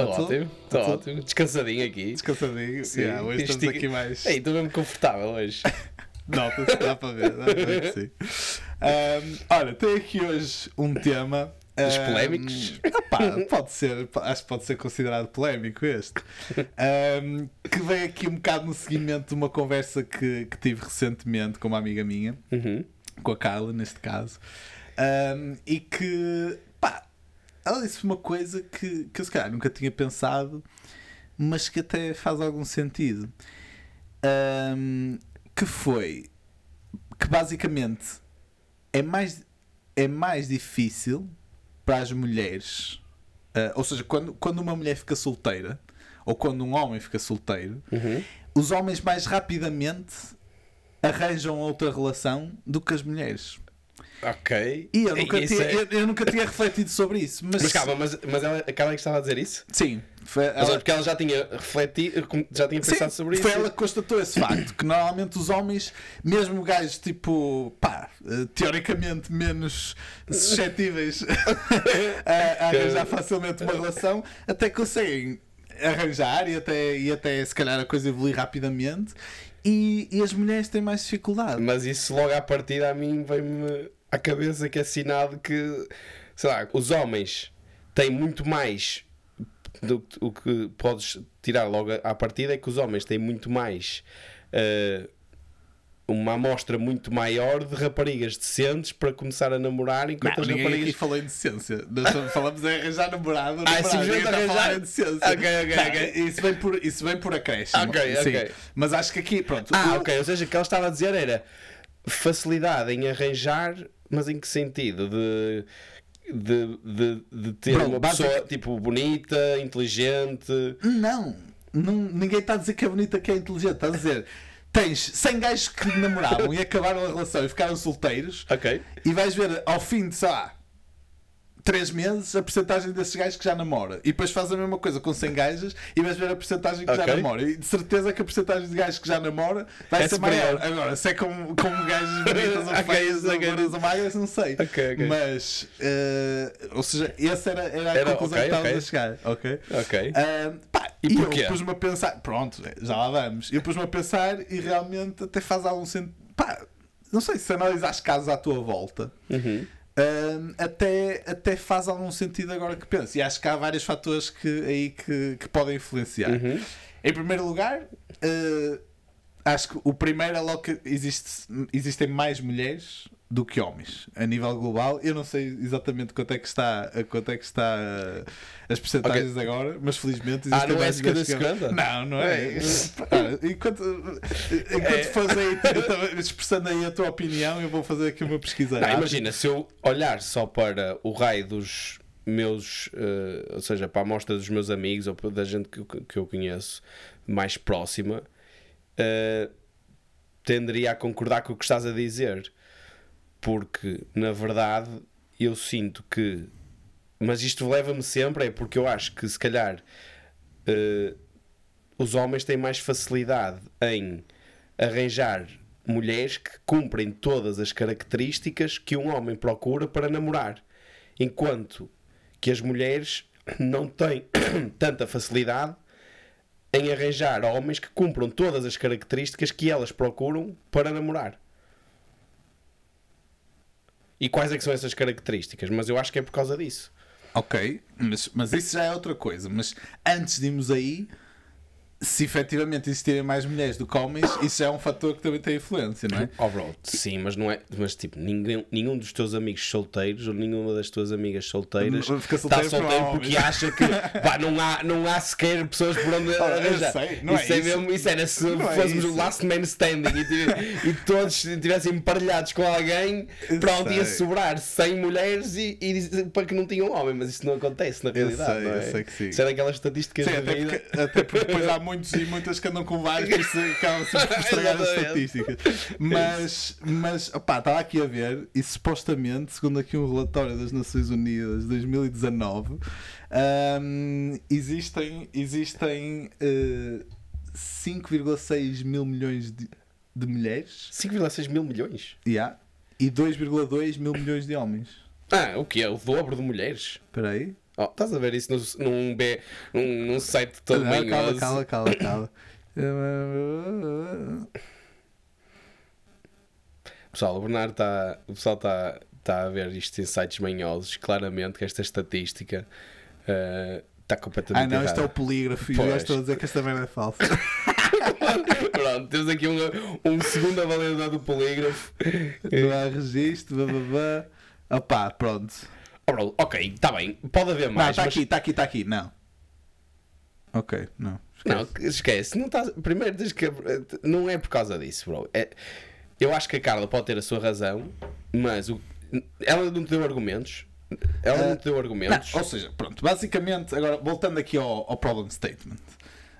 Estou Tá tudo? ótimo, Tá estou tudo? ótimo. Descansadinho aqui. Descansadinho. Sim. Yeah, hoje estamos Estica- aqui mais. Ei, estou mesmo confortável hoje. Nota-se, dá para ver, dá para ver sim. Ahm, olha, tenho aqui hoje um tema. Dos ahm, polémicos? pode ser, acho que pode ser considerado polémico este. Ahm, que vem aqui um bocado no seguimento de uma conversa que, que tive recentemente com uma amiga minha, Uhum. com a Carla, neste caso, ahm, e que, ela disse uma coisa que, que eu se calhar nunca tinha pensado, mas que até faz algum sentido. Ahm, que foi que basicamente é mais, é mais difícil para as mulheres, ah, ou seja, quando, quando uma mulher fica solteira, ou quando um homem fica solteiro, Uhum. os homens mais rapidamente arranjam outra relação do que as mulheres. Ok. E eu nunca, tinha, é- eu, eu nunca tinha refletido sobre isso. Mas, Mas calma, mas, mas ela, aquela que estava a dizer isso? Sim, foi Mas ela, porque ela já tinha refletido, já tinha Sim, pensado sobre foi isso. ela que constatou esse facto. Que normalmente os homens, mesmo gajos tipo, pá, eh, teoricamente menos suscetíveis a, a arranjar facilmente uma relação, até conseguem arranjar e até, e até se calhar a coisa evoluir rapidamente. E, e as mulheres têm mais dificuldade. Mas isso logo à partida a mim vem-me à cabeça que é sinal de que, sei lá, os homens têm muito mais do o que podes tirar logo à partida é que os homens têm muito mais eh, uma amostra muito maior de raparigas decentes para começar a namorar enquanto Não, as ninguém aqui raparigas falou em decência. Nós falamos em arranjar namorado. Ah, simplesmente falar arranjar? em decência. Ok, ok, Não, ok. Isso vem por, isso vem por acréscimo. Ok, sim. ok. Mas acho que aqui, pronto. Ah, o- ok. Ou seja, o que ela estava a dizer era facilidade em arranjar, mas em que sentido? De, de, de, de ter Bro, uma basic- pessoa tipo bonita, inteligente. Não, não, ninguém está a dizer que é bonita, que é inteligente. Está a dizer. Tens 100 gajos que namoravam e acabaram a relação e ficaram solteiros Ok. e vais ver ao fim de, sei lá, 3 meses a porcentagem desses gajos que já namora. E depois faz a mesma coisa com 100 gajas e vais ver a porcentagem que já Ok. namora. E de certeza que a porcentagem de gajos que já namora vai É ser superior. maior. Agora, se é com, com gajos bonitas ou feias ou gordas ou magras, não sei. Ok, ok. Mas, eh, ou seja, essa era, era a Era, conclusão que estávamos a chegar. Ok? Ok. Ah, pá, E e eu pus-me a pensar, pronto, já lá vamos. Eu pus-me a pensar e realmente até faz algum sentido. Pá, não sei se analisares casos à tua volta, Uhum. Ah, até, até faz algum sentido agora que penso. E acho que há vários fatores que, aí que, que podem influenciar. Uhum. Em primeiro lugar, ah, acho que o primeiro é logo que existe, existem mais mulheres do que homens a nível global. Eu não sei exatamente quanto é que está, quanto é que está ah, as percentagens agora, mas felizmente Ah, não é mais mulheres 50 que homens. 50? Não, não é. É. Enquanto enquanto É. aí expressando aí a tua opinião, eu vou fazer aqui uma pesquisa. Não, imagina, se eu olhar só para o raio dos meus, eh, ou seja, para a amostra dos meus amigos ou da gente que, eu- que eu conheço mais próxima, eh, tenderia a concordar com o que estás a dizer, porque na verdade eu sinto que, mas isto leva-me sempre, é porque eu acho que se calhar eh, os homens têm mais facilidade em arranjar mulheres que cumprem todas as características que um homem procura para namorar, enquanto que as mulheres não têm tanta facilidade em arranjar homens que cumpram todas as características que elas procuram para namorar. E quais é que são essas características? Mas eu acho que é por causa disso. Ok, mas, mas isso já é outra coisa. Mas antes de irmos aí, se efetivamente existirem mais mulheres do que homens, isso é um fator que também tem influência, não é? Oh bro, sim, mas não é. Mas tipo, ninguém, nenhum dos teus amigos solteiros ou nenhuma das tuas amigas solteiras Fica está solteiro solteiro, porque homens. acha que pá, não, há, não há sequer pessoas por onde eu arranjar. sei, não é isso, é isso. mesmo, isso era se Não é fôssemos isso. o last man standing e, e todos estivessem emparelhados com alguém, Eu pronto, ia sobrar 100 mulheres e, e para que não tinham homem, mas isso não acontece na realidade. sei, não eu é? sei que sim. Isso é daquelas estatísticas Sim, da até vida. porque, até porque depois há muitos e muitas que andam com vários, por isso acabam sempre por estragar as estatísticas. Mas, mas opá, estava aqui a ver e supostamente, segundo aqui um relatório das Nações Unidas de 2019, ahm, existem, existem eh, 5,6 mil milhões de, de mulheres 5,6 mil milhões? yeah, e 2,2 mil milhões de homens. Ah, o que é? O dobro de mulheres? Espera aí. Oh, estás a ver isso no, num, B, num, num site todo Não, calma, manhoso? calma, calma, calma. Pessoal, o Bernardo está. O pessoal está tá a ver isto em sites manhosos. Claramente que esta estatística eh, está Ah, completamente não, isto é o errada. polígrafo e estou a dizer que esta merda é falsa. Pronto, temos aqui um, um segundo avaliador do polígrafo. Não há registro, bababá. Opá, pronto. Ok, está bem, pode haver Não, mais. está mas- aqui, está aqui, está aqui. Não. Ok, não. Não, esquece. Não estás- primeiro, tens que, não é por causa disso, bro. É, eu acho que a Carla pode ter a sua razão, mas o- ela não te deu argumentos. Ela não te deu argumentos. Não, ou seja, pronto, basicamente, agora voltando aqui ao, ao problem statement,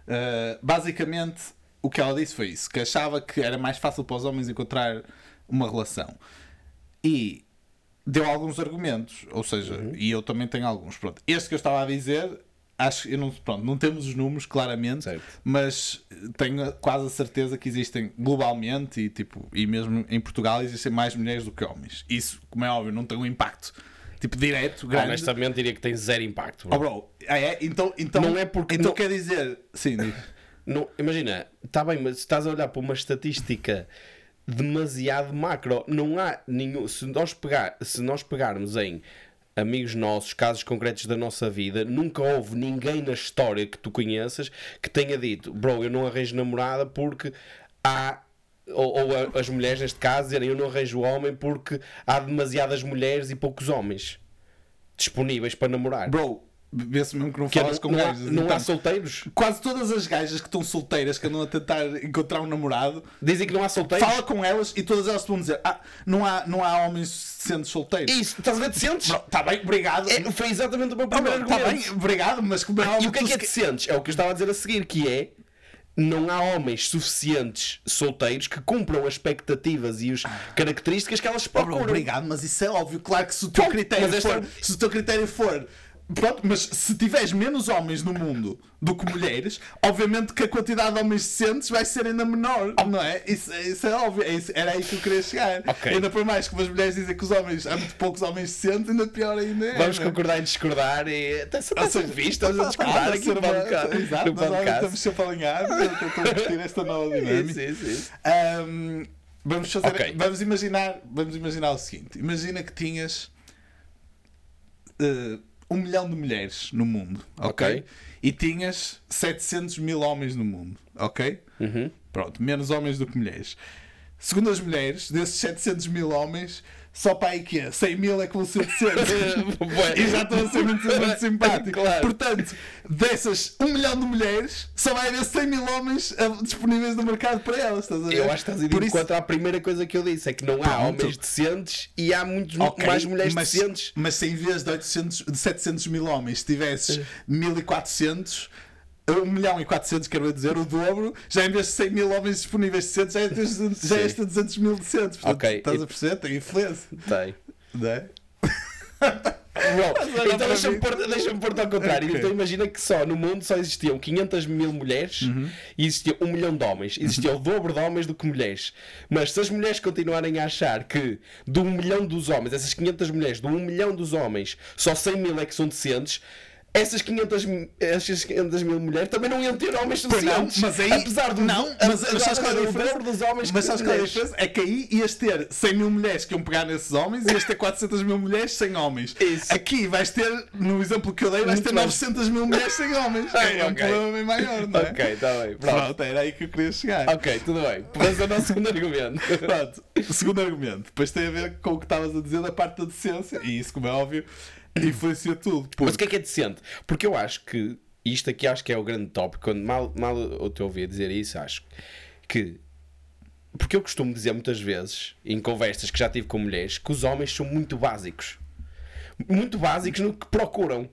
uh, basicamente o que ela disse foi isso: que achava que era mais fácil para os homens encontrar uma relação e deu alguns argumentos, ou seja, Uhum. e eu também tenho alguns. Pronto, este que eu estava a dizer, acho eu não, pronto, não temos os números claramente, Certo. mas tenho quase a certeza que existem globalmente e, tipo, e mesmo em Portugal existem mais mulheres do que homens. Isso, como é óbvio, não tem um impacto tipo direto, grande. Honestamente, diria que tem zero impacto. bro. Oh, bro, ah, é? Então, então, Não é porque- Então não- quer dizer. Sim. Não, imagina, está bem, mas se estás a olhar para uma estatística demasiado macro, não há nenhum. Se nós, pegar, se nós pegarmos em amigos nossos, casos concretos da nossa vida, nunca houve ninguém na história que tu conheças que tenha dito, bro, eu não arranjo namorada porque há. Ou, ou as mulheres, neste caso, dizerem eu não arranjo homem porque há demasiadas mulheres e poucos homens disponíveis para namorar. Bro, vê-se mesmo que não Que é, falas não, com não há, gajas. não há então. solteiros? Quase todas as gajas que estão solteiras, que andam a tentar encontrar um namorado, Dizem que não há solteiros? fala com elas e todas elas te vão dizer: Ah, não há, não há homens sendo solteiros. Isso, estás a ver? Te sentes? Bro, tá bem, obrigado. É, foi exatamente o meu Oh, primeiro tá argumento. bem, obrigado, mas como é E óbvio o que é que é sentes? É o que eu estava a dizer a seguir, que é não há homens suficientes solteiros que cumpram as expectativas e as características que elas procuram. obrigado, mas isso é óbvio, claro que se o teu critério for. Se o teu critério for. Pronto, mas se tiveres menos homens no mundo do que mulheres, obviamente que a quantidade de homens decentes vai ser ainda menor, não é? Isso, isso é óbvio, é isso- era aí que eu queria chegar. Ok. Ainda por mais que as mulheres dizem que os homens há muito poucos homens decentes, ainda pior ainda é. Vamos é? concordar em discordar e está seja, sempre visto, estamos a ah, discordar ah, aqui no podcast. Exato, mas podcast. estamos sempre a alinhar, eu estou a curtir esta nova dinâmica. Isso, isso, vamos fazer. Ok. Vamos imaginar. Vamos imaginar o seguinte: imagina que tinhas eh, um milhão de mulheres no mundo, ok? Ok. E tinhas 700 mil homens no mundo, ok? Uhum. Pronto, menos homens do que mulheres. Segundo as mulheres, desses 700 mil homens, só para aí que é 100 mil é que vão ser decentes. E já estão a ser muito, muito simpáticos. Claro. Portanto, dessas 1 milhão de mulheres, só vai haver 100 mil homens ah, disponíveis no mercado para elas. Estás a ver? Eu acho que estás a ir de isso- encontro à primeira coisa que eu disse: é que não há Pronto. homens decentes e há muitos Ok, mais mulheres mas, decentes. Mas se em vez de, 800, de 700 mil homens tivesses É. 1400, 1 milhão e 400, quero dizer, o dobro, já em vez de 100 mil homens disponíveis decentes, já é, tens- já Sim. és de 200 mil decentes. Portanto, Ok, Estás e- a perceber? Tem influência. Tem. Não é? Olha então deixa-me pôr, deixa pôr ao contrário. Ok. Então imagina que só no mundo só existiam 500 mil mulheres Uhum. e existia um milhão de homens. Existia o dobro de homens do que mulheres. Mas se as mulheres continuarem a achar que de um milhão dos homens, essas 500 mulheres, de um milhão dos homens, só 100 mil é que são decentes. Essas 500, mi- essas 500 mil mulheres também não iam ter homens Pois não, suficientes. mas aí. apesar do Não, mas, apesar mas sabes qual é a diferença? dos homens mas que sabes qual é a diferença? É que aí ias ter 100 mil mulheres que iam pegar nesses homens e ias ter 400 mil mulheres sem homens. Isso. Aqui vais ter, no exemplo que eu dei, vais Muito ter mais. 900 mil mulheres sem homens. Ah, É um ok. problema bem maior, não é? Ok, está bem. Pronto. Pronto, era aí que eu queria chegar. Ok, tudo bem. Vamos ao nosso segundo argumento. Pronto, o segundo argumento. Depois tem a ver com o que estavas a dizer da parte da decência. E isso, como é óbvio, influencia tudo. Mas Porque... o que é que é decente? Porque eu acho que isto aqui acho que é o grande tópico. Quando mal, mal eu te ouvi dizer isso, acho que. Porque eu costumo dizer muitas vezes, em conversas que já tive com mulheres, que os homens são muito básicos. Muito básicos no que procuram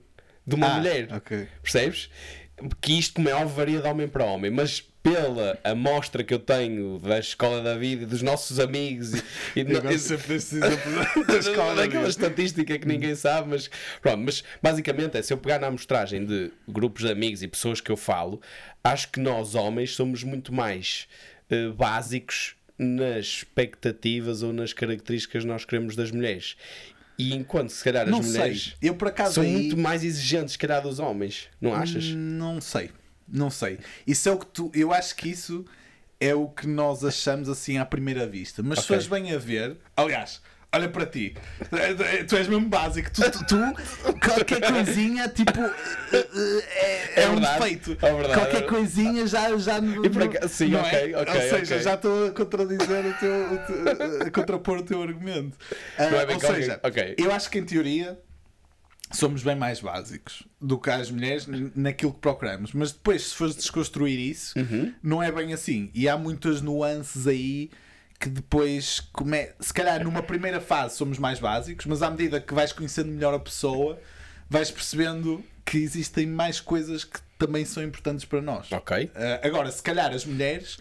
de uma Ah, mulher. ok. Percebes? Que isto, como é óbvio, varia de homem para homem, mas pela amostra que eu tenho da escola da vida e dos nossos amigos e, e Eu gosto sempre da escola da daquela estatística que ninguém sabe, mas pronto, mas basicamente é se eu pegar na amostragem de grupos de amigos e pessoas que eu falo, acho que nós homens somos muito mais eh, básicos nas expectativas ou nas características que nós queremos das mulheres. E enquanto se calhar as Não mulheres sei. Eu por acaso são aí- muito mais exigentes que calhar dos homens, não achas? Não sei. Não sei. Isso é o que tu. Eu acho que isso é o que nós achamos assim à primeira vista. Mas se Ok. fores bem a ver. Aliás, olha para ti. Tu és mesmo básico. Tu, tu, tu, qualquer coisinha, tipo. É, é É um verdade, defeito. é verdade. Qualquer coisinha já. já acaso- sim, não ok, é? ok, Ou seja, ok. já estou a contradizer o teu. o a contrapor o teu argumento. Bem ou seja, eu acho que em teoria somos bem mais básicos do que as mulheres naquilo que procuramos. Mas depois, se fores desconstruir isso, Uhum. não é bem assim. E há muitas nuances aí que depois, come... se calhar numa primeira fase somos mais básicos, mas à medida que vais conhecendo melhor a pessoa, vais percebendo que existem mais coisas que também são importantes para nós. Ok. Ah, agora, se calhar as mulheres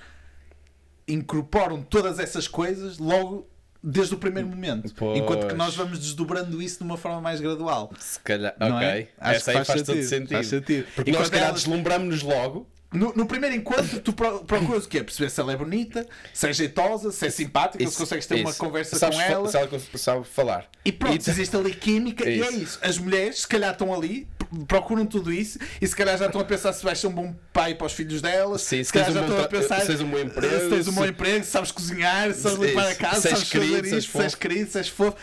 incorporam todas essas coisas logo desde o primeiro momento, Pois. enquanto que nós vamos desdobrando isso de uma forma mais gradual. Se calhar, Não ok. é? Acho Essa que aí faz faz, todo sentido, sentido. faz sentido. Porque Enquanto nós, se calhar, elas- deslumbramos-nos logo. No, no primeiro encontro, tu pro- procuras o quê? Perceber se ela é bonita, se é jeitosa, se é simpática, se consegues ter uma isso. conversa Sabes com fa- ela. Sabe, falar. E pronto, E- existe ali química e é Isso. isso. As mulheres, se calhar, estão ali, pr- procuram tudo isso e se calhar já estão a pensar se vais ser um bom pai para os filhos delas. Sim, se se calhar já estão a pensar se tens um bom emprego, se tens um bom se- emprego, se sabes cozinhar, se sabes Isso. limpar a casa, Se sabes fazer querido, se és isso, se querido, se és fofo.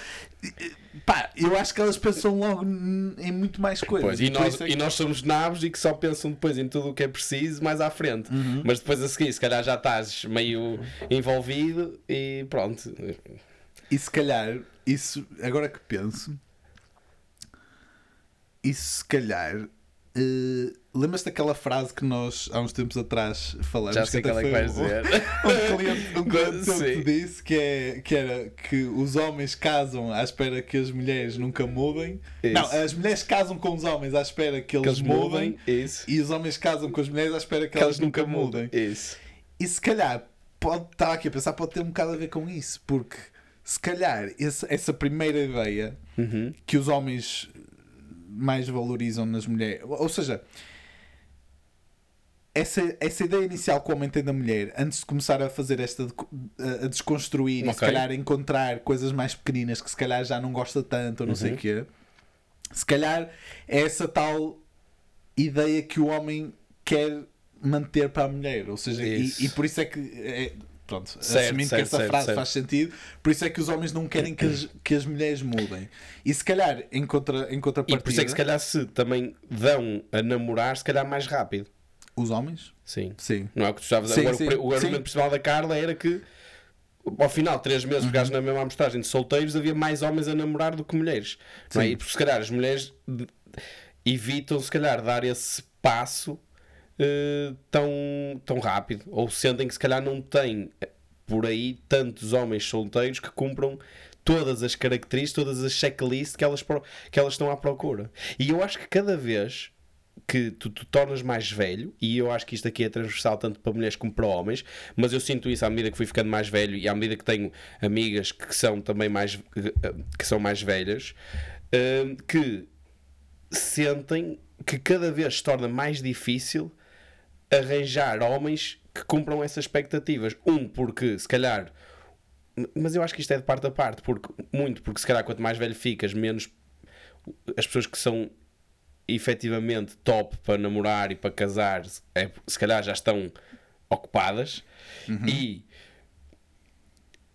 Pá, eu acho que elas pensam logo em muito mais coisas. Pois, e, nós, é que- e nós somos nabos e que só pensam depois em tudo o que é preciso mais à frente. Uhum. Mas depois a seguir, se calhar já estás meio envolvido e pronto. E se calhar, isso, agora que penso, isso se calhar. eh, Lembras-te daquela frase que nós há uns tempos atrás falamos? Já sei que qual é que vais um- dizer. Um cliente, um cliente Sim. disse que, é, que era que os homens casam à espera que as mulheres nunca mudem. Isso. Não, as mulheres casam com os homens à espera que eles, Que eles mudem. Isso. E os homens casam com as mulheres à espera que, Que elas elas nunca mudem. Isso. E se calhar, pode estar aqui a pensar, pode ter um bocado a ver com isso, porque se calhar esse- essa primeira ideia Uhum. que os homens mais valorizam nas mulheres, ou seja, essa, essa ideia inicial que o homem tem da mulher, antes de começar a fazer esta, a desconstruir e se calhar encontrar coisas mais pequeninas que se calhar já não gosta tanto ou não sei o Uhum. quê, se calhar é essa tal ideia que o homem quer manter para a mulher, ou seja, e, e por isso é que é, pronto, Certo, assumindo que certo, essa certo, frase faz sentido, por isso é que os homens não querem que as, que as mulheres mudem. E se calhar em, contra, em E contrapartida, por isso é que se calhar se também dão a namorar, se calhar mais rápido. Os homens, Sim. sim. Não é o que tu estavas Sim, Agora, sim, o o sim. argumento principal da Carla era que ao final, três meses, pegares Uhum. na mesma amostragem de solteiros, havia mais homens a namorar do que mulheres. Não é? Sim. E se calhar as mulheres evitam, se calhar, dar esse passo eh, tão, tão rápido. Ou sentem que se calhar não têm eh, por aí tantos homens solteiros que cumpram todas as características, todas as checklists que elas, que elas estão à procura. E eu acho que cada vez que tu tornas mais velho, e eu acho que isto aqui é transversal tanto para mulheres como para homens, mas eu sinto isso à medida que fui ficando mais velho e à medida que tenho amigas que são também mais, que são mais velhas, hum, que sentem que cada vez se torna mais difícil arranjar homens que cumpram essas expectativas. Um, porque se calhar. Mas eu acho que isto é de parte a parte, porque, muito porque se calhar quanto mais velho ficas, menos as pessoas que são efetivamente top para namorar e para casar, é, se calhar já estão ocupadas. E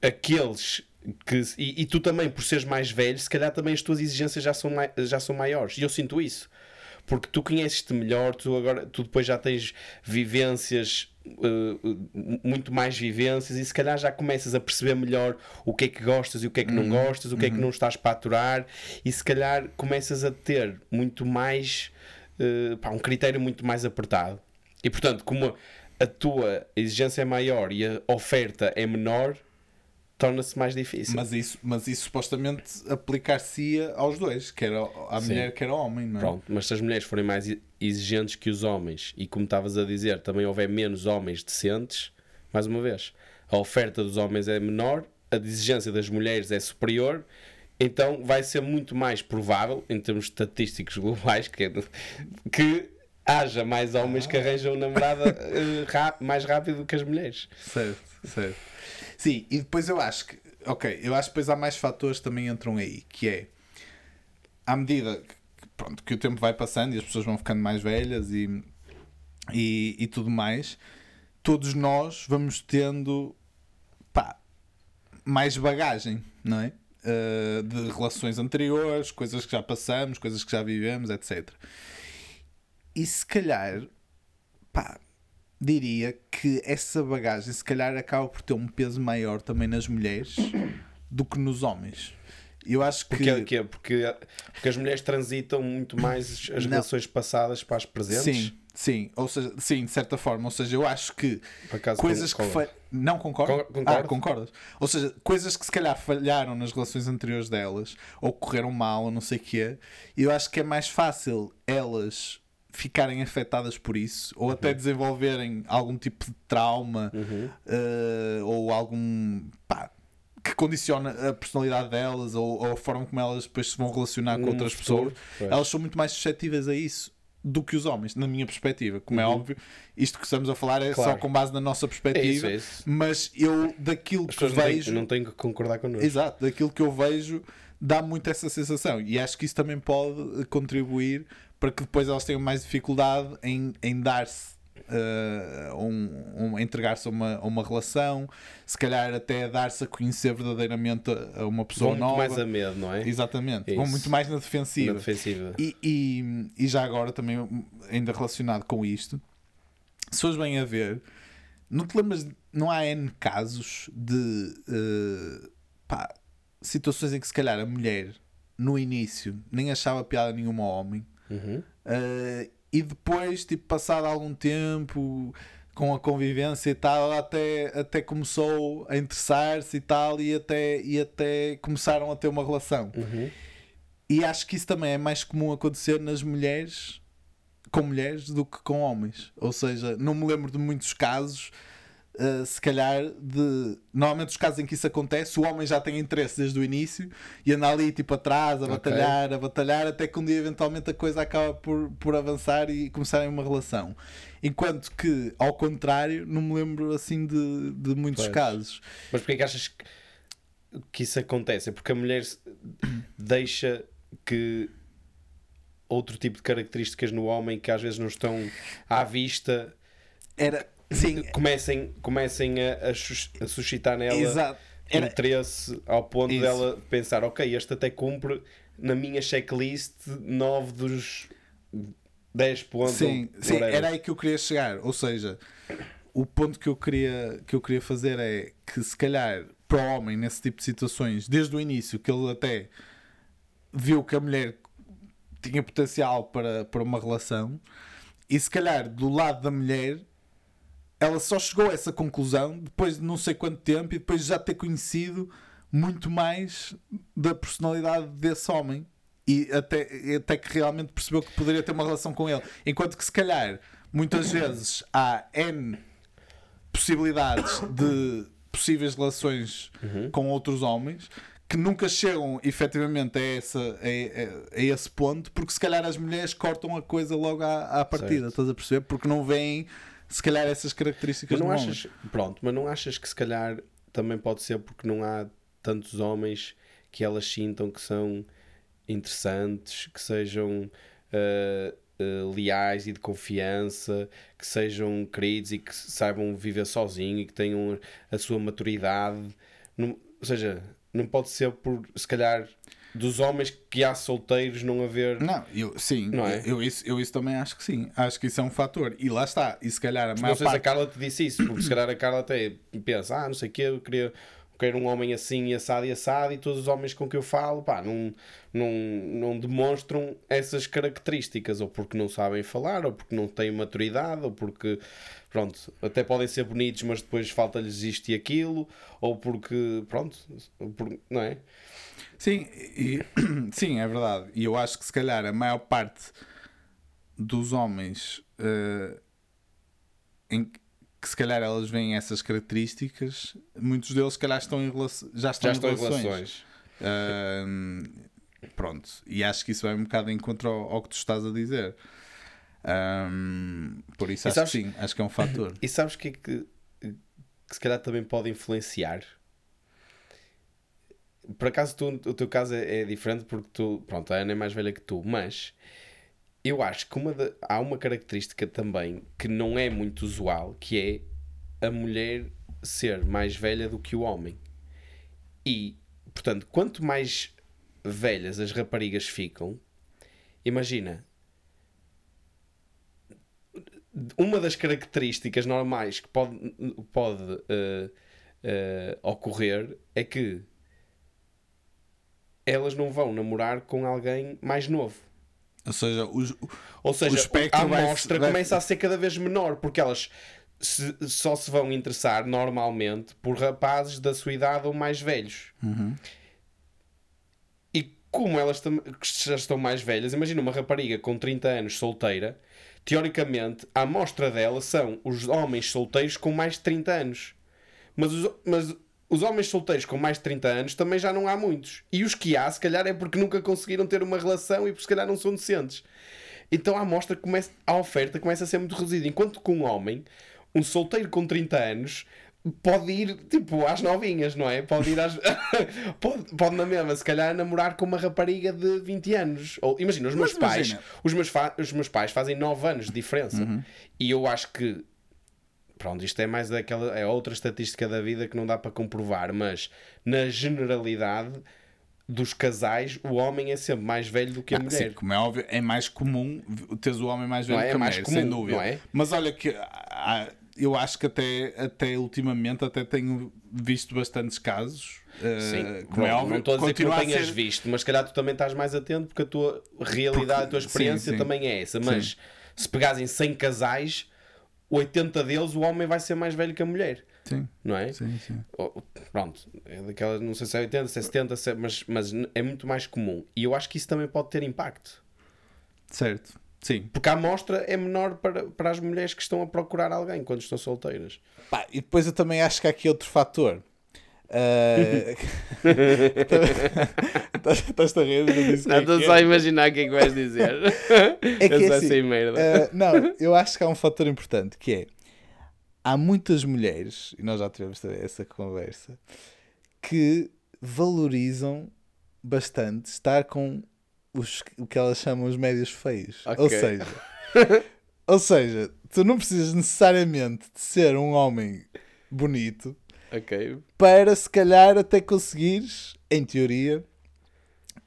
aqueles que e, e tu também por seres mais velho, se calhar também as tuas exigências já são, já são maiores. E eu sinto isso porque tu conheces-te melhor, tu agora tu depois já tens vivências uh, muito mais vivências e se calhar já começas a perceber melhor o que é que gostas e o que é que não gostas, o que é que não estás para aturar e se calhar começas a ter muito mais uh, pá, um critério muito mais apertado. E portanto como a tua exigência é maior e a oferta é menor torna-se mais difícil Mas isso, mas isso supostamente aplicar-se-ia aos dois, quer à Sim. mulher, quer ao homem, não é? Pronto, mas se as mulheres forem mais exigentes que os homens e como estavas a dizer, também houver menos homens decentes, mais uma vez, a oferta dos homens é menor, a exigência das mulheres é superior, então vai ser muito mais provável, em termos estatísticos globais, que, que haja mais homens que arranjam namorada ra- mais rápido que as mulheres. Certo, certo. Sim, e depois eu acho que, ok, eu acho que depois há mais fatores que também entram aí, que é à medida que, pronto, que o tempo vai passando e as pessoas vão ficando mais velhas e, e, e tudo mais, todos nós vamos tendo pá, mais bagagem, não é? Uh, de relações anteriores, coisas que já passamos, coisas que já vivemos, etc. E se calhar, pá, diria que essa bagagem se calhar acaba por ter um peso maior também nas mulheres do que nos homens. Eu acho que. Porque, porque, porque, porque as mulheres transitam muito mais as Não. relações passadas para as presentes. Sim, sim, ou seja, sim, de certa forma. Ou seja, eu acho que coisas que fa... Não concordo? Con- concordo. Ah, concordas? Ou seja, coisas que se calhar falharam nas relações anteriores delas, ou correram mal, ou não sei o quê, eu acho que é mais fácil elas ficarem afetadas por isso, ou Uhum. até desenvolverem algum tipo de trauma, eh, ou algum. pá, que condiciona a personalidade delas ou, ou a forma como elas depois se vão relacionar com No outras pessoas, pois. elas são muito mais suscetíveis a isso do que os homens, na minha perspectiva. Como é óbvio, isto que estamos a falar é só Uhum. Claro. com base na nossa perspectiva, É isso, é isso. mas eu daquilo As que pessoas não vejo, não têm que concordar connosco. exato, daquilo que eu vejo, dá muito essa sensação e acho que isso também pode eh, contribuir para que depois elas tenham mais dificuldade em, em dar-se. eh, um, um- entregar-se a uma, a uma relação, se calhar até dar-se a conhecer verdadeiramente a, a uma pessoa Vão muito nova. mais a medo, não é? Exatamente, É vão isso. muito mais na Na defensiva. defensiva. E, e, e já agora também, ainda relacionado com isto, se fores bem a ver, não te lembras, não há N casos de eh, pá, situações em que se calhar a mulher no início nem achava piada nenhuma ao homem Uhum. eh, e depois, tipo, passado algum tempo com a convivência e tal, até, até começou a interessar-se e tal, e até, e até começaram a ter uma relação. Uhum. E acho que isso também é mais comum acontecer nas mulheres com mulheres do que com homens. Ou seja, não me lembro de muitos casos, uh, se calhar, de. Normalmente, os casos em que isso acontece, o homem já tem interesse desde o início e anda ali tipo atrás, a batalhar, a batalhar, até que um dia eventualmente a coisa acaba por, por avançar e começarem uma relação. Enquanto que, ao contrário, não me lembro assim de, de muitos Pois. casos. Mas porquê que achas que, que isso acontece? É porque a mulher deixa que outro tipo de características no homem que às vezes não estão à vista Era. Sim, comecem, comecem a, a sus- a suscitar nela exato. Era, interesse ao ponto Isso. dela pensar, ok, este até cumpre na minha checklist 9 dos 10 pontos. Sim, sim, era aí que eu queria chegar. Ou seja, o ponto que eu queria, que eu queria fazer é que se calhar para o homem nesse tipo de situações, desde o início, que ele até viu que a mulher tinha potencial para, para uma relação, e se calhar do lado da mulher ela só chegou a essa conclusão depois de não sei quanto tempo e depois de já ter conhecido muito mais da personalidade desse homem e até, até que realmente percebeu que poderia ter uma relação com ele. Enquanto que se calhar muitas vezes há N possibilidades de possíveis relações com outros homens que nunca chegam efetivamente a, essa, a, a- a esse ponto porque se calhar as mulheres cortam a coisa logo à, à partida, Certo. estás a perceber? Porque não veem se calhar essas características Mas não no homem. achas, pronto, mas não achas que se calhar também pode ser porque não há tantos homens que elas sintam que são interessantes, que sejam ah, ah, leais e de confiança, que sejam queridos e que saibam viver sozinho e que tenham a sua maturidade. Não- ou seja, não pode ser por se calhar dos homens que há solteiros não haver. Não, eu, sim, Não é? eu, isso, eu isso também acho que sim. Acho que isso é um fator. E lá está. E se calhar a Não maior sei se a parte. Carla te disse isso, porque se calhar a Carla até pensa, ah, não sei o que, eu queria eu quero um homem assim, e assado e assado, e todos os homens com que eu falo, pá, não, não, não demonstram essas características, ou porque não sabem falar, ou porque não têm maturidade, ou porque, pronto, até podem ser bonitos, mas depois falta-lhes isto e aquilo, ou porque, pronto, não é? Sim, e- sim, é verdade. E eu acho que se calhar a maior parte dos homens eh, em que- se calhar elas veem essas características, muitos deles se calhar estão em relação, já estão, Já estão em em relações. relações. Ahm, pronto, e acho que isso vai um bocado em contra ao, ao que tu estás a dizer. Ahm, por isso acho sabes- que sim, acho que é um fator. E sabes o que é que, que se calhar também pode influenciar? Por acaso tu, o teu caso é, é diferente porque tu, pronto, a Ana é mais velha que tu, mas eu acho que uma de- há uma característica também que não é muito usual, que é a mulher ser mais velha do que o homem. E, portanto, quanto mais velhas as raparigas ficam, imagina, uma das características normais que pode, pode eh, eh, ocorrer é que elas não vão namorar com alguém mais novo. Ou seja, os, Ou seja, a amostra vai- começa a ser cada vez menor, porque elas se- só se vão interessar normalmente por rapazes da sua idade ou mais velhos. E como elas já estão mais velhas, imagina uma rapariga com 30 anos solteira, teoricamente a amostra dela são os homens solteiros com mais de 30 anos. Mas os, mas os homens solteiros com mais de 30 anos também já não há muitos. E os que há, se calhar, é porque nunca conseguiram ter uma relação e porque se calhar não são decentes. Então a amostra começa, a oferta começa a ser muito reduzida. Enquanto que um homem, um solteiro com 30 anos, pode ir tipo às novinhas, não é? Pode ir às. pode, pode na mesma, se calhar, namorar com uma rapariga de 20 anos. Ou, imagina, os meus Mas pais. imagina. Os meus, os meus pais fazem 9 anos de diferença. E eu acho que pronto, isto é mais daquela, é outra estatística da vida que não dá para comprovar, mas na generalidade dos casais, o homem é sempre mais velho do que a Ah, mulher. sim, como é óbvio, é mais comum teres o homem mais velho Não é? que a É mais mulher, comum, sem dúvida. não é? Mas olha que ah, eu acho que até, até ultimamente até tenho visto bastantes casos. eh, Sim, como é Pronto, óbvio, não estou a dizer que não tenhas ser- visto, mas se calhar tu também estás mais atento porque a tua realidade, a tua Sim, experiência sim. também é essa. Mas se pegares em 100 casais, 80 deles o homem vai ser mais velho que a mulher, Sim, não é? sim, sim. Oh, Pronto, é daquelas, não sei se é 80, se é 70, se é- mas, mas é muito mais comum. E eu acho que isso também pode ter impacto. Certo. Sim. Porque a amostra é menor para, para as mulheres que estão a procurar alguém quando estão solteiras. Pá, e depois eu também acho que há aqui outro fator. Eh, Estás-te a rir? Quem estou é só a é. imaginar o que é que vais dizer. É que eu é assim, merda. eh, não, eu acho que há um fator importante que é há muitas mulheres, e nós já tivemos essa conversa, que valorizam bastante estar com os, o que elas chamam os médios feios. Ou Ok. seja, ou seja, tu não precisas necessariamente de ser um homem bonito para se calhar até conseguires, em teoria,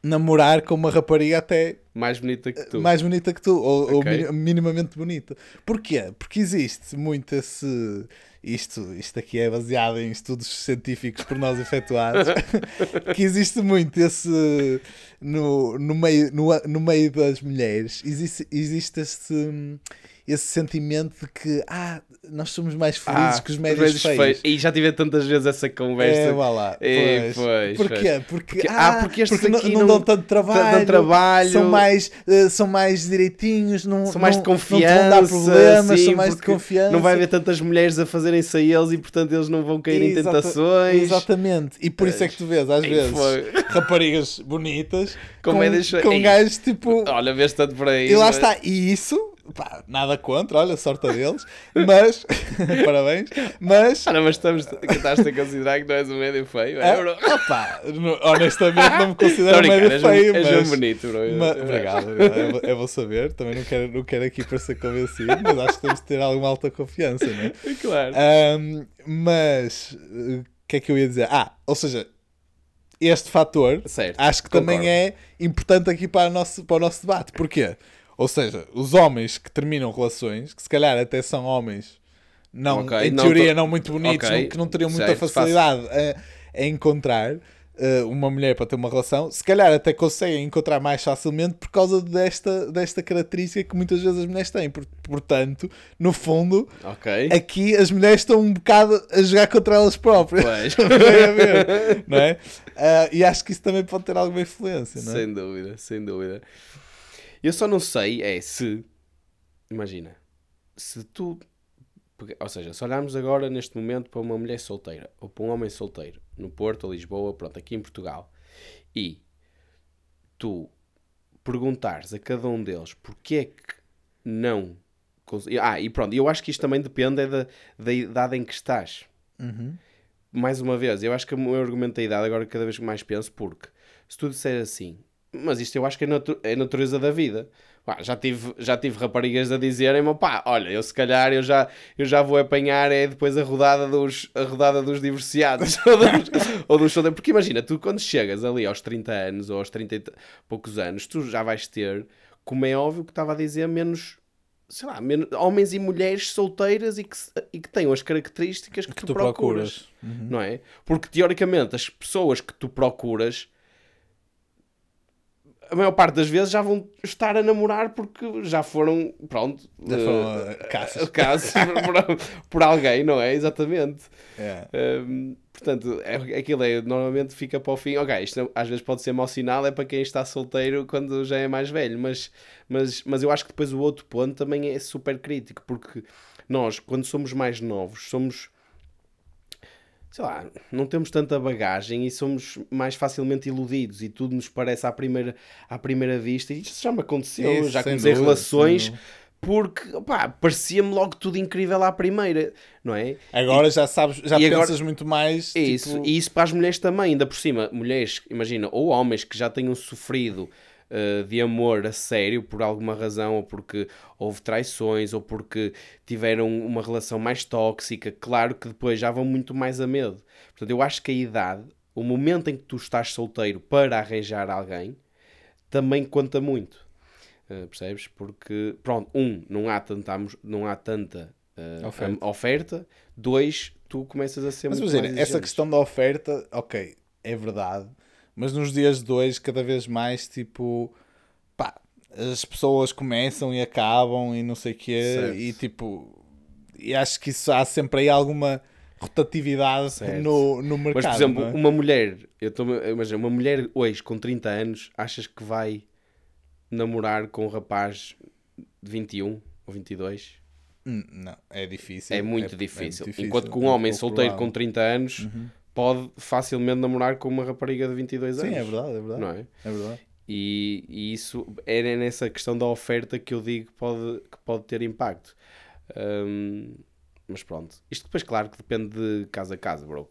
namorar com uma rapariga até Mais bonita que tu. mais bonita que tu, ou, ou Ok. mini- minimamente bonita. Porquê? Porque existe muito esse. Isto, isto aqui é baseado em estudos científicos por nós efetuados. que existe muito esse. No, no, meio, no, no meio das mulheres, existe, existe esse, esse sentimento de que ah, nós somos mais felizes que os médios feios. E já tive tantas vezes essa conversa. É, vá lá. É, Pois. pois, Porquê? Porque, Porque- ah, ah, porque estes não, não dão tanto trabalho, são mais, eh, são mais direitinhos, não, São mais não, de confiança. não dar problemas, sim, são mais de confiança. Não vai haver tantas mulheres a fazerem-se a eles e portanto eles não vão cair em tentações. Exatamente. E por isso é que tu vês, às Ei, vezes, foi. raparigas bonitas Com com, com gajos tipo. Olha, vês tanto por aí. E lá mas- está. E isso, pá, nada contra, olha, sorte a deles. Mas, parabéns. Mas. Olha, mas estamos, que estás a considerar que não és um médio feio, é, Ah, bro? honestamente não me considero brincar, médio és um- feio, és um mas, bonito, bro. mas- obrigado. Eu, eu vou saber, também não quero, não quero aqui parecer convencido, mas acho que temos de ter alguma alta confiança, não é? Claro. Ahm, mas eh, o que é que eu ia dizer? Ah, ou seja, este fator Certo, acho que concordo. também é importante aqui para o, nosso, para o nosso debate. Porquê? Ou seja, os homens que terminam relações, que se calhar até são homens não, Ok, em não teoria to- não muito bonitos, Ok, não- que não teriam muita certo, facilidade a, a encontrar eh, uma mulher para ter uma relação, se calhar até conseguem encontrar mais facilmente por causa desta, desta característica que muitas vezes as mulheres têm. Por- Portanto, no fundo, Ok. aqui as mulheres estão um bocado a jogar contra elas próprias. Pois. Ver, não é? Ah, e acho que isso também pode ter alguma influência, não é? Sem dúvida, sem dúvida. Eu só não sei é se. Imagina, se tu. Ou seja, se olharmos agora neste momento para uma mulher solteira ou para um homem solteiro no Porto Lisboa, pronto, aqui em Portugal, e tu perguntares a cada um deles porque é que não. Ah, e pronto, eu acho que isto também depende é da, da idade em que estás. Uhum. mais uma vez, eu acho que o meu argumento da idade, agora cada vez que mais penso, porque se tu disser assim, mas isto eu acho que é, natu é a natureza da vida. Pá, já, tive, já tive raparigas a dizerem pá, olha, eu se calhar eu já, eu já vou apanhar é depois a rodada dos, a rodada dos divorciados ou dos, ou dos porque imagina, tu quando chegas ali aos 30 anos ou aos 30 e poucos anos, tu já vais ter, como é óbvio que estava a dizer, menos sei lá, menos, homens e mulheres solteiras e que, e que tenham as características que, que tu, tu, procuras, procuras. Uhum. não é? Porque teoricamente as pessoas que tu procuras a maior parte das vezes já vão estar a namorar porque já foram, pronto, já foram uh, caças, caças por, por, alguém, não é? Exatamente. É. Um, portanto, é, aquilo é, normalmente fica para o fim. Ok, isto às vezes pode ser mau sinal, é para quem está solteiro quando já é mais velho, mas, mas, mas eu acho que depois o outro ponto também é super crítico, porque nós, quando somos mais novos, somos sei lá, não temos tanta bagagem e somos mais facilmente iludidos e tudo nos parece à primeira, à primeira vista. E isso já me aconteceu, Isso, já comecei dúvida, relações porque parecia-me logo tudo incrível à primeira, não é? Agora e, já sabes, já pensas agora, muito mais. Isso, tipo... e isso para as mulheres também, ainda por cima, mulheres, imagina, ou homens que já tenham sofrido uh, de amor a sério por alguma razão, ou porque houve traições, ou porque tiveram uma relação mais tóxica, claro que depois já vão muito mais a medo. Portanto, eu acho que a idade, o momento em que tu estás solteiro para arranjar alguém, também conta muito. Uh, percebes? Porque, pronto, um, não há tanta, não há tanta uh, oferta. oferta. Dois, tu começas a ser Mas, muito imagina, essa questão da oferta, ok, é verdade. Mas nos dias de hoje, cada vez mais, tipo, pá, as pessoas começam e acabam e não sei o quê, certo. e tipo, e acho que isso há sempre aí alguma rotatividade no, no mercado. Mas, por exemplo, é? uma mulher, eu estou imagina, uma mulher hoje com 30 anos, achas que vai namorar com um rapaz de 21 ou 22? Hum, não, é difícil. É muito, é, difícil. É muito difícil. Enquanto que um homem solteiro com 30 anos uhum pode facilmente namorar com uma rapariga de 22 anos. Sim, é verdade, é verdade. Não é? É verdade. E, e isso é nessa questão da oferta que eu digo que pode, que pode ter impacto. Um, mas pronto. Isto depois, claro, que depende de casa a casa, bro.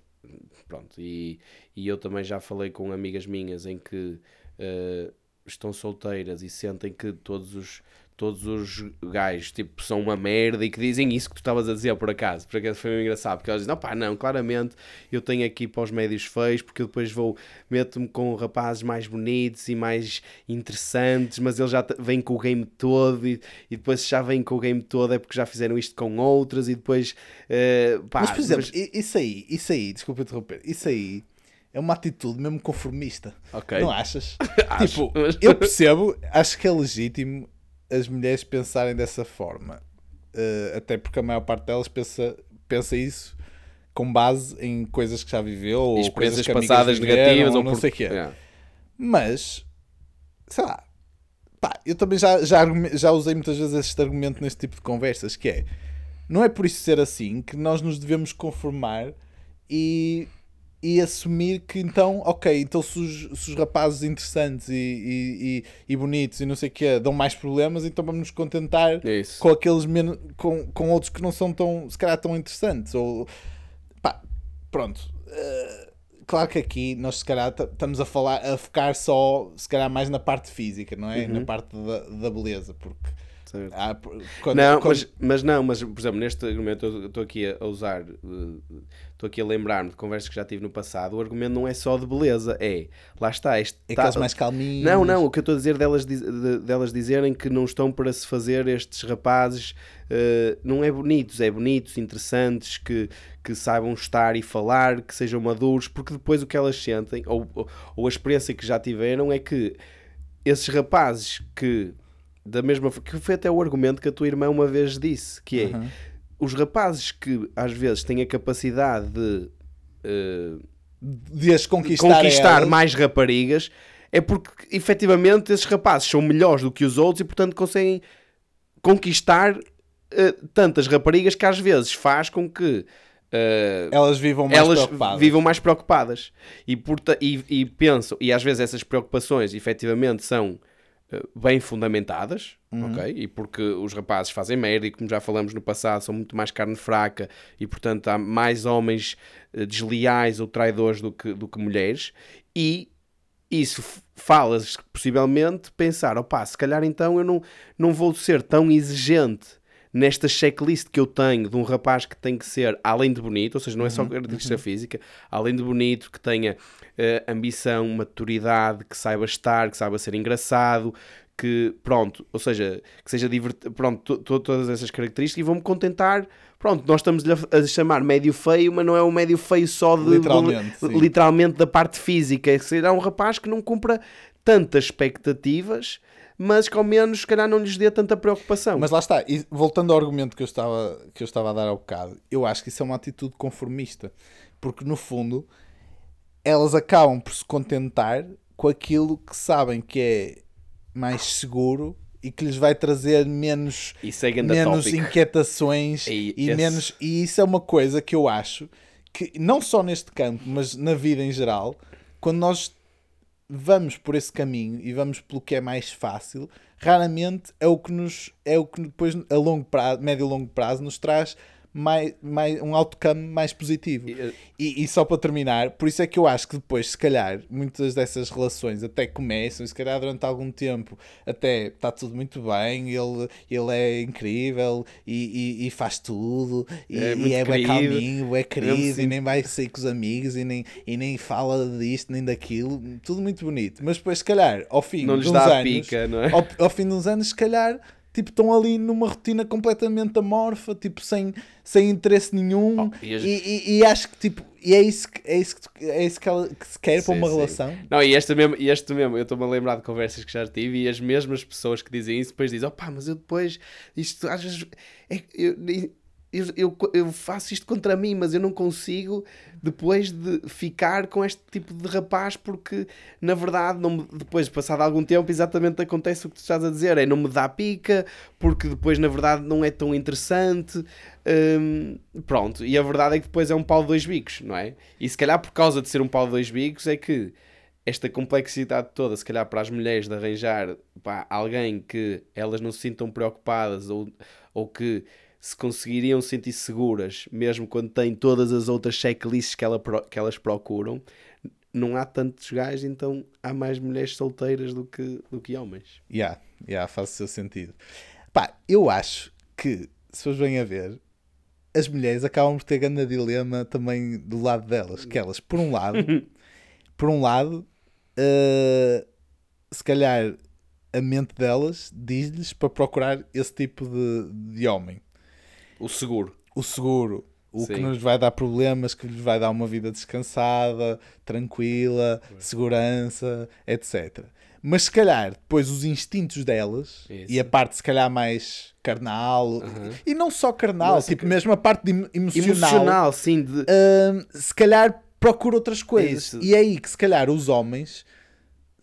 Pronto. E, e eu também já falei com amigas minhas em que uh, estão solteiras e sentem que todos os todos os gajos tipo, são uma merda e que dizem isso que tu estavas a dizer por acaso. Por acaso foi engraçado, porque elas dizem: não, pá, não, claramente eu tenho aqui para os médios feios, porque eu depois vou, meto-me com rapazes mais bonitos e mais interessantes, mas eles já vêm com o game todo e, e depois já vêm com o game todo é porque já fizeram isto com outras e depois. Uh, pá, mas por exemplo, mas... isso aí, isso aí, desculpa interromper, isso aí é uma atitude mesmo conformista. Okay. Não achas? Acho, tipo, mas... eu percebo, acho que é legítimo as mulheres pensarem dessa forma. Uh, até porque a maior parte delas pensa, pensa isso com base em coisas que já viveu ou experiências passadas negativas ou não por... sei o quê. É. Mas, sei lá, pá, eu também já, já, já usei muitas vezes este argumento neste tipo de conversas, que é, não é por isso ser assim que nós nos devemos conformar e e assumir que então, ok, então se os, se os rapazes interessantes e, e, e, bonitos e não sei o que dão mais problemas, então vamos nos contentar Isso. com aqueles menos, com, com outros que não são tão, se calhar tão interessantes. Ou pá, pronto. Uh, claro que aqui nós se calhar estamos a falar, a focar só se calhar mais na parte física, não é? Uhum. Na parte da, da beleza, porque ah, quando, não, quando... Mas, mas não, mas por exemplo, neste argumento eu estou aqui a usar, eh, estou aqui a lembrar-me de conversas que já tive no passado. O argumento não é só de beleza, é lá está. Este, é tá, mais calminhos. Não, não, o que eu estou a dizer delas, de, delas dizerem que não estão para se fazer estes rapazes, uh, não é bonitos, é bonitos, interessantes, que, que saibam estar e falar, que sejam maduros, porque depois o que elas sentem, ou, ou a experiência que já tiveram, é que esses rapazes que da mesma que foi até o argumento que a tua irmã uma vez disse, que é uhum. os rapazes que às vezes têm a capacidade de, uh, de as conquistar, conquistar mais raparigas é porque efetivamente esses rapazes são melhores do que os outros e portanto conseguem conquistar uh, tantas raparigas que às vezes faz com que Uh, elas vivam mais elas preocupadas. vivam mais preocupadas e, porta, e, e pensam, e às vezes essas preocupações efetivamente são bem fundamentadas, Uhum. ok? E porque os rapazes fazem merda e como já falamos no passado, são muito mais carne fraca e portanto há mais homens eh, desleais ou traidores do que, do que mulheres e isso f- falas possivelmente pensar, opá, se calhar então eu não, não vou ser tão exigente nesta checklist que eu tenho de um rapaz que tem que ser além de bonito, ou seja, não é só característica física, além de bonito, que tenha eh, ambição, maturidade, que saiba estar, que saiba ser engraçado, que pronto, ou seja, que seja divertido, pronto, to- to- todas essas características e vou-me contentar, pronto, nós estamos a, a chamar médio feio, mas não é um médio feio só de, Literalmente, de- literalmente da parte física, é será um rapaz que não cumpra tantas expectativas, mas que ao menos se calhar não lhes dê tanta preocupação. Mas lá está, e voltando ao argumento que eu, estava, que eu estava a dar ao bocado, eu acho que isso é uma atitude conformista, porque no fundo elas acabam por se contentar com aquilo que sabem que é mais seguro e que lhes vai trazer menos, Isso é menos tópico. inquietações E e, esse- menos. E isso é uma coisa que eu acho que, não só neste campo, mas na vida em geral, quando nós vamos por esse caminho e vamos pelo que é mais fácil, raramente é o que nos é o que depois a longo prazo, médio e longo prazo nos traz mais, mais, um outcome mais positivo. E, E, e só para terminar, por isso é que eu acho que depois, se calhar, muitas dessas relações até começam, e se calhar durante algum tempo até está tudo muito bem, ele, ele é incrível e, e, e faz tudo, e É e é bem calminho, é querido, e nem vai sair com os amigos, e nem, e nem fala disto, nem daquilo, tudo muito bonito. Mas depois, se calhar, ao fim Não de uns anos, pica, não é? ao, ao fim de uns anos, se calhar, tipo, estão ali numa rotina completamente amorfa, tipo, sem, sem interesse nenhum. Oh, e as- e, e- e acho que, tipo, e é isso que, é isso que, é isso que, ela, que se quer para Sim, uma sim. relação. Não, e este mesmo, e este mesmo eu estou-me a lembrar de conversas que já tive e as mesmas pessoas que dizem isso depois dizem, opá, mas eu depois, isto às vezes, é, eu, eu, eu, eu faço isto contra mim, mas eu não consigo depois de ficar com este tipo de rapaz porque, na verdade, não me- depois, passado algum tempo, exatamente acontece o que tu estás a dizer, é não me dá pica, porque depois, na verdade, não é tão interessante, hum, pronto, e a verdade é que depois é um pau de dois bicos, não é? E se calhar por causa de ser um pau de dois bicos é que esta complexidade toda, se calhar para as mulheres de arranjar pá, alguém que elas não se sintam preocupadas ou, ou que se conseguiriam sentir seguras, mesmo quando têm todas as outras checklists que, ela, que elas procuram, não há tantos gajos, então há mais mulheres solteiras do que, do que homens. Yeah, yeah, faz o seu sentido. Pá, eu acho que, se fores bem a ver, as mulheres acabam por ter grande dilema também do lado delas. Que elas, por um lado, por um lado, eh, se calhar a mente delas diz-lhes para procurar esse tipo de, de homem. O seguro. O seguro, o que Sim. nos vai dar problemas, que lhes vai dar uma vida descansada, tranquila, segurança, etc. Mas se calhar depois os instintos delas Isso. e a parte se calhar mais carnal e não só carnal, Nossa, tipo que- mesmo a parte emocional, Emocional, sim, de, hum, se calhar procura outras coisas. Isso. E é aí que se calhar os homens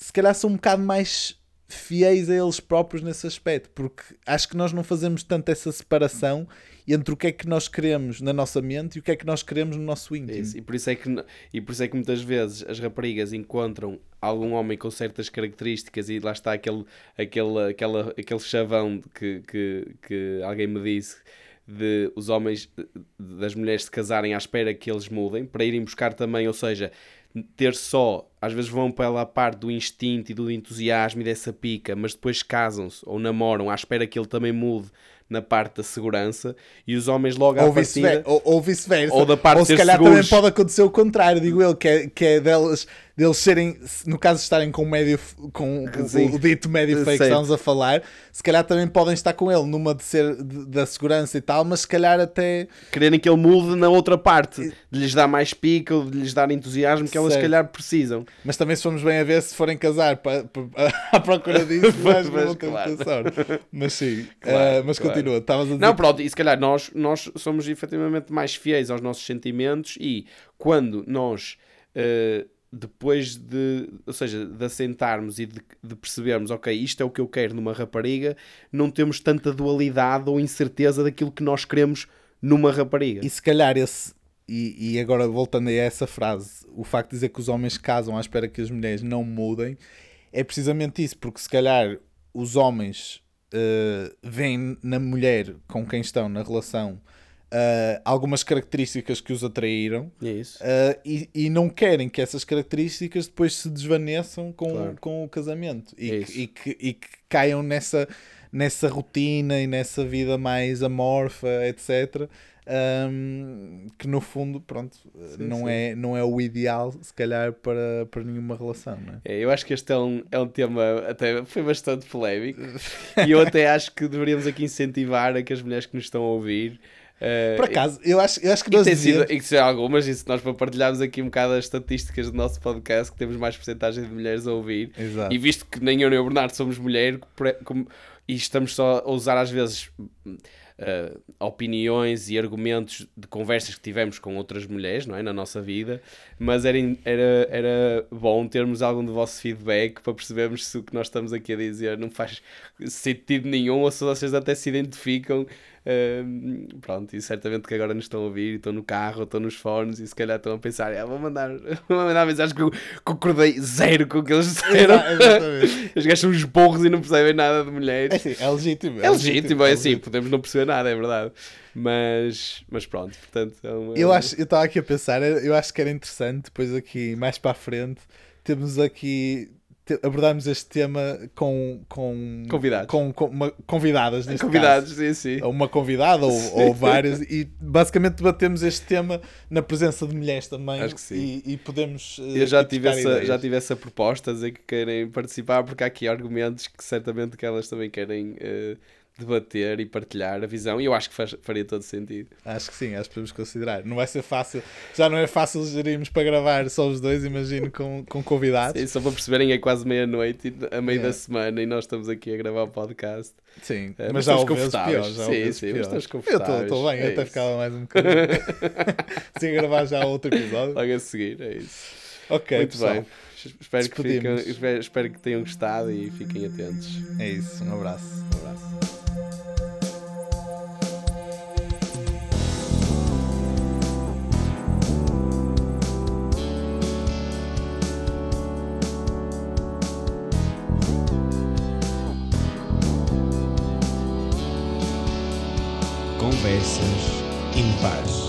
se calhar são um bocado mais fiéis a eles próprios nesse aspecto, porque acho que nós não fazemos tanto essa separação entre o que é que nós queremos na nossa mente e o que é que nós queremos no nosso íntimo. Isso, E, por isso é que, e por isso é que muitas vezes as raparigas encontram algum homem com certas características e lá está aquele, aquele, aquela, aquele chavão que, que, que alguém me disse de os homens das mulheres se casarem à espera que eles mudem para irem buscar também, ou seja, ter só, às vezes vão pela parte do instinto e do entusiasmo e dessa pica, mas depois casam-se ou namoram à espera que ele também mude na parte da segurança e os homens logo à Ou partida vice-versa. Ou, ou vice-versa. Ou da parte Ou se calhar seguros. também pode acontecer o contrário, digo eu, que é, que é delas, deles serem, no caso de estarem com, o médio, com o- o, dito médio feio que Certo. estamos a falar, se calhar também podem estar com ele numa de ser de- da segurança e tal, mas se calhar até quererem que ele mude na outra parte, de lhes dar mais pica ou de lhes dar entusiasmo que elas se calhar precisam. Mas também se formos bem a ver, se forem casar pa- pa- à procura disso, não ter claro. sorte. Mas sim, Claro, eh, mas claro. continua. Estavas a dizer Não, pronto, e se calhar nós, nós somos efetivamente mais fiéis aos nossos sentimentos e quando nós, eh, depois de, ou seja, de assentarmos e de, de percebermos, ok, isto é o que eu quero numa rapariga, não temos tanta dualidade ou incerteza daquilo que nós queremos numa rapariga. E se calhar esse. E, e agora voltando a essa frase, o facto de dizer que os homens casam à espera que as mulheres não mudem é precisamente isso, porque se calhar os homens uh, veem na mulher com quem estão na relação uh, algumas características que os atraíram uh, e, e não querem que essas características depois se desvaneçam com, Claro. com o casamento e, É que, e, que, e que caiam nessa, nessa rotina e nessa vida mais amorfa, etc. um, que no fundo, pronto, não, sim. É, não é o ideal, se calhar, para, para nenhuma relação, é? É, eu acho que este é um, é um tema até foi bastante polémico e eu até acho que deveríamos aqui incentivar a que as mulheres que nos estão a ouvir eh, Por acaso, eu acho, eu acho que e nós tem sido, devíamos- e que algumas, e se nós para partilharmos aqui um bocado as estatísticas do nosso podcast, que temos mais porcentagem de mulheres a ouvir, Exato. e visto que nem eu nem o Bernardo somos mulher, e estamos só a usar às vezes eh, opiniões e argumentos de conversas que tivemos com outras mulheres, não é? Na nossa vida, mas era, era, era bom termos algum do vosso feedback para percebermos se o que nós estamos aqui a dizer não faz sentido nenhum ou se vocês até se identificam. Pronto, e certamente que agora nos estão a ouvir, estão no carro, estão nos fones e se calhar estão a pensar, ah, vou mandar, vou mandar mensagem que eu concordei zero com o que eles disseram. Exatamente. Os gajos são uns burros e não percebem nada de É, mulheres. assim, é legítimo. É legítimo, é assim, legítimo. podemos não perceber nada, é verdade. Mas, mas pronto, portanto, é uma- Eu acho, eu estava aqui a pensar, eu acho que era interessante, depois aqui mais para a frente, temos aqui abordarmos este tema com, com Convidados. com, com uma- convidadas neste convidados, caso. sim, sim. Uma convidada ou, ou várias e basicamente debatemos este tema na presença de mulheres também Acho que sim. E, e podemos eh, Eu já tive, essa, ideias. já tive essa proposta a dizer que querem participar, porque há aqui argumentos que certamente que elas também querem eh, debater e partilhar a visão, e eu acho que faz- faria todo sentido. Acho que sim, acho que podemos considerar. Não vai ser fácil, já não é fácil gerirmos para gravar só os dois, imagino, com, com convidados. Sim, só para perceberem, é quase meia-noite, a meio Yeah. da semana, e nós estamos aqui a gravar o podcast. Sim, É, mas, mas já estamos confortáveis. piores. Já Sim, sim, mas piores. estamos Eu confortáveis. estou bem, É eu até ficava mais um bocadinho. Sem gravar já outro episódio. Logo a seguir, é isso. Ok, Muito pessoal. bem. Espero que, fiquem, espero, espero que tenham gostado e fiquem atentos. É isso, um abraço. Um abraço. Conversas em paz.